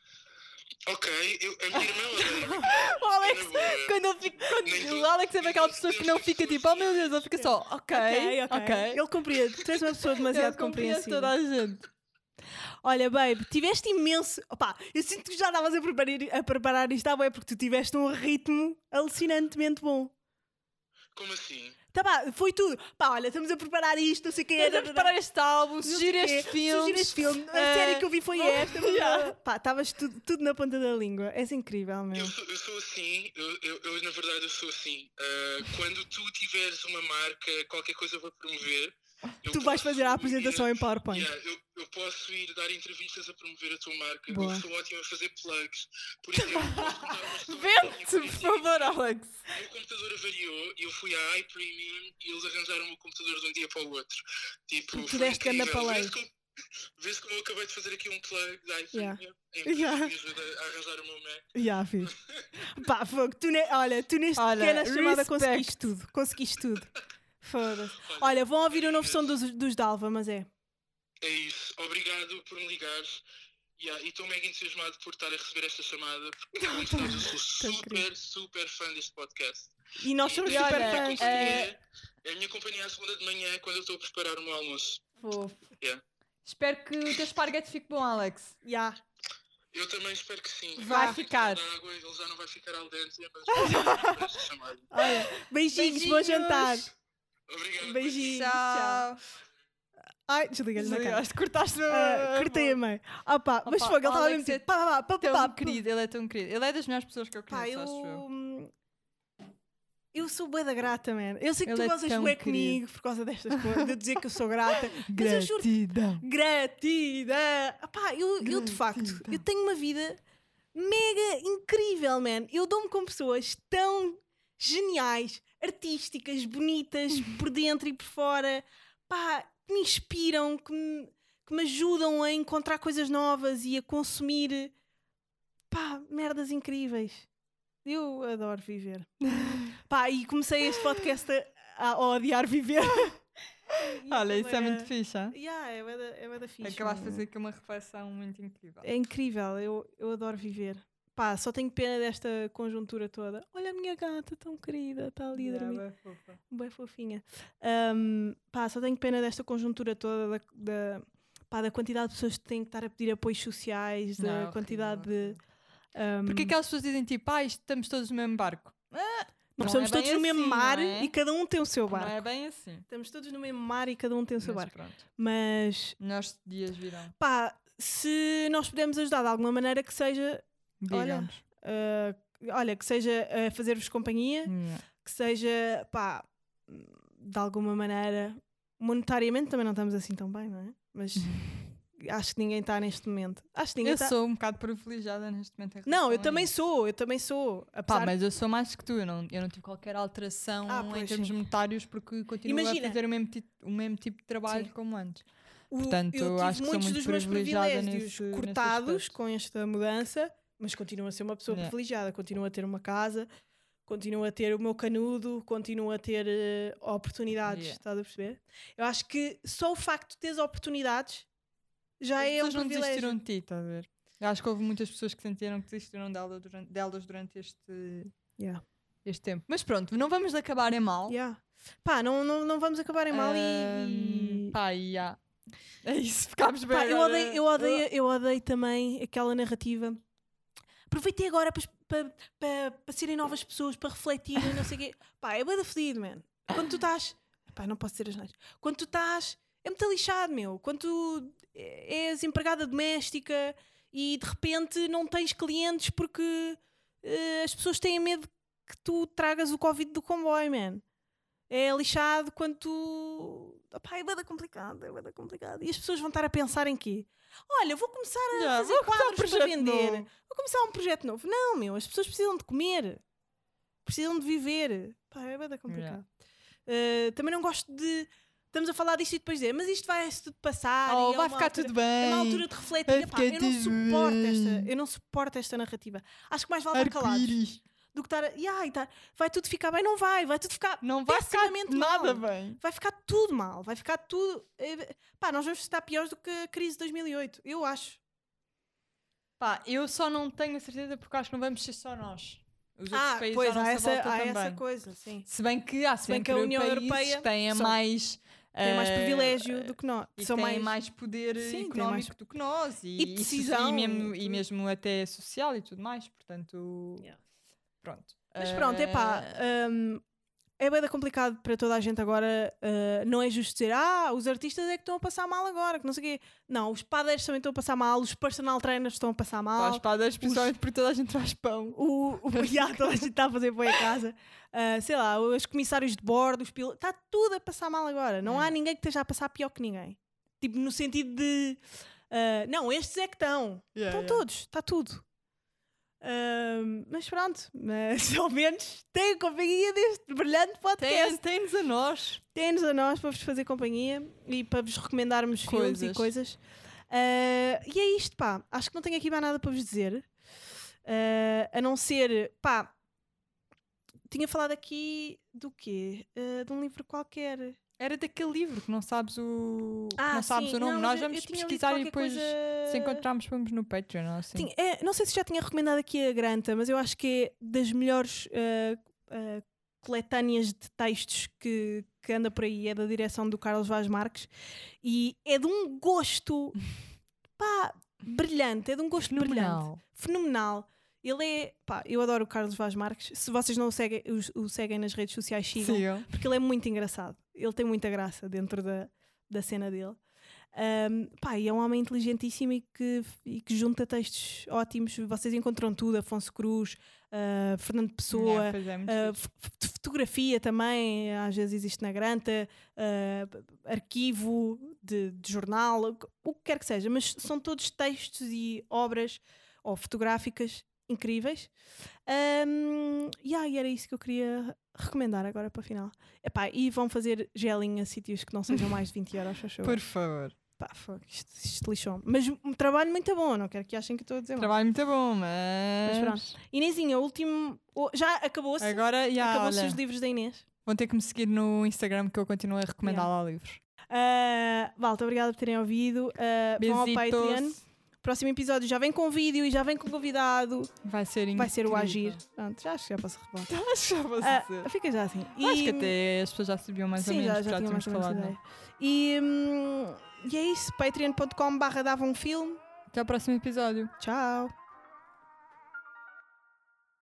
Ok, eu, a minha irmã odeia. O Alex, boa. quando ele fica. quando- Nem o Alex é aquela pessoa que não fica tipo, oh meu Deus, ele fica só, ok, ok, ok. ok. Ele compreende. Tu és uma pessoa demasiado Ele compreende compreensiva. toda a gente. Olha, babe, tiveste imenso. Opá, eu sinto que já estavas a preparar, a preparar isto à boia porque tu tiveste um ritmo alucinantemente bom. Como assim? Tá pá, foi tudo. Pá, olha, estamos a preparar isto, não sei o que Estás a preparar este álbum, sugira este filme. Sugira este filme. A eh, série que eu vi foi esta. yeah. Pá, estavas tudo, tudo na ponta da língua. És incrível, meu. Eu sou, eu sou assim, eu, eu, eu, na verdade eu sou assim. Ah, quando tu tiveres uma marca, qualquer coisa para promover. Eu Tu vais fazer a ir- apresentação em PowerPoint. Yeah, eu, eu posso ir dar entrevistas a promover a tua marca. Boa. Eu sou ótimo a fazer plugs. Por exemplo, Vende-te, por favor, Alex. O meu computador avariou e eu fui à iPremium e eles arranjaram o meu computador de um dia para o outro. Tipo, Tu deste incrível. paleio. Vês como, vês como eu acabei de fazer aqui um plug da Yeah. iPremium? Incrível, Yeah. me ajuda a arranjar o meu Mac. Já fiz. Pá, fogo, tu ne... olha, tu neste Olha, pequena chamada respect. conseguiste tudo. Conseguiste tudo. Foda-se. Olha, vão ouvir o novo som dos, dos Dalva, mas é. É isso. Obrigado por me ligares. Yeah, e estou mega entusiasmado por estar a receber esta chamada, porque como sabes, eu sou super, super fã deste podcast. E nós somos E super fãs. é- É a minha companhia à segunda de manhã quando eu estou a preparar o meu almoço. Fofo. Yeah. Espero que o teu esparguete fique bom, Alex. Já. Eu também espero que sim. Vai Eu ficar. Água, ele já não vai ficar al dente, mas. Olha, beijinhos, bom Beijinhos. jantar. Obrigado. Beijinhos. Tchau. Tchau. Ai, desliga-lhe na cara. Cortaste. Ah, cortei a mãe. Ah pá, mas fogo, ele estava mesmo é tipo. Pá, pá, pá, pá, Tão pá, pá. querido, ele é tão querido. Ele é das melhores pessoas que eu Pá, conheço, eu. acho eu. Eu sou bué da grata, man. Eu sei que Ele tu é gozas tão bué querido. comigo por causa destas coisas, de eu dizer que eu sou grata. Mas eu juro Gratidão. Gratidão! Pá, eu, eu de facto, eu tenho uma vida mega incrível, man. Eu dou-me com pessoas tão geniais, artísticas, bonitas, por dentro e por fora, pá, que me inspiram, que me, que me ajudam a encontrar coisas novas e a consumir, pá, merdas incríveis. Eu adoro viver. pá, e comecei este podcast a, a odiar viver. Olha, isso é também muito fixe, hein? Yeah, é bué da, é bué da fixe. Acabaste de fazer aqui uma reflexão muito incrível. É incrível, eu, eu adoro viver. Pá, só tenho pena desta conjuntura toda. Olha a minha gata, tão querida, está ali a dormir. bué fofa. Bem fofinha. Ahm, pá, só tenho pena desta conjuntura toda da, da, pá, da quantidade de pessoas que têm que estar a pedir apoios sociais, Não, da horrível, quantidade de. horrível. ahm, Porque aquelas pessoas dizem tipo, ah, isto estamos todos no mesmo barco. nós não estamos é todos bem no mesmo assim, não mar é? e cada um tem o seu Não barco. é bem assim. Estamos todos no mesmo mar e cada um tem o seu Mas barco. pronto. Mas, Melhores dias virão. pá, se nós pudermos ajudar de alguma maneira que seja, Olha, ah, olha, que seja a fazer-vos companhia, Yeah. que seja, pá, de alguma maneira, monetariamente também não estamos assim tão bem, não é? Mas acho que ninguém está neste momento. Acho que ninguém Eu está. sou um bocado privilegiada neste momento. Não, eu também isso. sou, eu também sou. Pá, Apesar... mas eu sou mais que tu, eu não, eu não tive qualquer alteração Ah, em termos sim. monetários porque continuo Imagina. a fazer o mesmo, ti- o mesmo tipo de trabalho Sim. como antes. o- portanto, eu tive acho que sou muitos muito dos meus privilégios nesse- nesse cortados aspecto. com esta mudança, mas continuo a ser uma pessoa Yeah. privilegiada, continuo a ter uma casa, continuo a ter o meu canudo, continuo a ter eh, oportunidades, Yeah. estás a perceber? Eu acho que só o facto de teres oportunidades já é um não privilégio. desistiram de ti, estás a ver? Eu acho que houve muitas pessoas que sentiram que desistiram dela durante, delas durante este, Yeah. este tempo. Mas pronto, não vamos acabar em mal. Yeah. Pá, não, não, não vamos acabar em mal e- Ahm, e. Pá, yeah. É isso, ficámos bem. Pá, eu, odeio, eu, odeio, eu odeio também aquela narrativa. Aproveitei agora para, para, para, para serem novas pessoas, para refletirem, não sei o quê. Pá, é bem da fedido, man. Quando tu estás. Pá, não posso dizer as neiras. Quando tu estás. É muito lixado, meu. Quando tu és empregada doméstica e de repente não tens clientes porque eh, as pessoas têm medo que tu tragas o Covid do comboio, man. É lixado quando tu. Pá, é bada complicado, é bada complicado. E as pessoas vão estar a pensar em quê? Olha, vou começar a fazer começar um quadros para vender. novo. Vou começar um projeto novo. Não, meu, as pessoas precisam de comer. Precisam de viver. Pá, é bada complicado. Eh, também não gosto de. Estamos a falar disto e depois dizer, mas isto vai-se tudo passar. Oh, e é vai ficar altura- tudo bem. É uma altura de refletir. Epá, ficar eu não suporto esta. Eu não suporto esta narrativa. Acho que mais vale estar calados Arco-íris. Do que estar. a- e tá- vai tudo ficar bem, não vai, vai tudo ficar. Não vai ficar nada mal. bem. Vai ficar tudo mal, vai ficar tudo. eh, Pá, nós vamos estar piores do que a crise de 2008, eu acho. Pá, eu só não tenho a certeza porque acho que não vamos ser só nós. Os outros Ah, países pois, à nossa há, essa, volta há também. essa coisa, sim. Se bem que há Se bem que a União Europeia são- mais... Tem mais eh, privilégio do que nós. E São têm mais. mais, poder Sim, tem económico mais- do que nós. E, E e decisão E mesmo, e e tudo. mesmo até social e tudo mais. Portanto, Yeah. Pronto. Mas pronto, é pá. Eh, é bem complicado para toda a gente agora. uh, não é justo dizer, ah, os artistas é que estão a passar mal agora, que não sei o quê. Não, os padres também estão a passar mal, os personal trainers estão a passar mal. as espadas, principalmente porque toda a gente traz pão. o, o já, toda a gente está a fazer boi a casa. Ah, sei lá, os comissários de bordo, os pilotos, está tudo a passar mal agora. Não há Hum. ninguém que esteja a passar pior que ninguém. Tipo, no sentido de ah, não, estes é que estão. Estão todos, está tudo. Ah, mas pronto, mas ao menos tem a companhia deste brilhante podcast. Tem- Tem-nos a nós. Tem-nos a nós para vos fazer companhia e para vos recomendarmos filmes e Coisas. coisas. Ah, e é isto, pá. Acho que não tenho aqui mais nada para vos dizer. Ah, a não ser, pá. Tinha falado aqui do quê? Ah, de um livro qualquer. Era daquele livro que não sabes o, Ah, não sabes sim. o nome. Não, Nós vamos pesquisar e depois, coisa- se encontrarmos, pomos no Patreon. Assim. Tinha- é, não sei se já tinha recomendado aqui a Granta, mas eu acho que é das melhores ah, ah, coletâneas de textos que, que anda por aí. É da direção do Carlos Vaz Marques e é de um gosto pá, brilhante. É de um gosto brilhante. Fenomenal. Ele é. Pá, eu adoro o Carlos Vaz Marques. Se vocês não o seguem, o, o seguem nas redes sociais, sigam Sigam. porque ele é muito engraçado. Ele tem muita graça dentro da, da cena dele. Um, pá, e é um homem inteligentíssimo e que, e que junta textos ótimos. Vocês encontram tudo: Afonso Cruz, uh, Fernando Pessoa, é, muito uh, fotografia também, às vezes existe na Granta, uh, arquivo de, de jornal, o que- o que quer que seja, mas são todos textos e obras ou fotográficas incríveis. Um, e aí era isso que eu queria recomendar agora para o final. Epá, e vão fazer gelinho a sítios que não sejam mais de 20 euros, faz. Por favor. Pá, isto, isto lixou Mas um trabalho muito bom, não quero que achem que estou a dizer mal. Trabalho muito bom, mas. Mas pronto. Inezinha, o último. Já acabou-se? Agora, já, Acabou-se os livros da Inês. vão ter que me seguir no Instagram que eu continuo a recomendar lá livros. Uh, Malta, obrigada por terem ouvido. Uh, vão ao Patreon. Próximo episódio já vem com vídeo e já vem com convidado. Vai ser incrível. Vai ser o Agir. Pronto, já acho que já posso revelar. Acho que já vou Ah, dizer. fica já assim. Acho que E- até as pessoas já sabiam mais ou Sim, menos, já, já já tínhamos ou falado. né? E, hum, e é isso. Patreon.com barra dava um filme. Até ao próximo episódio. Tchau.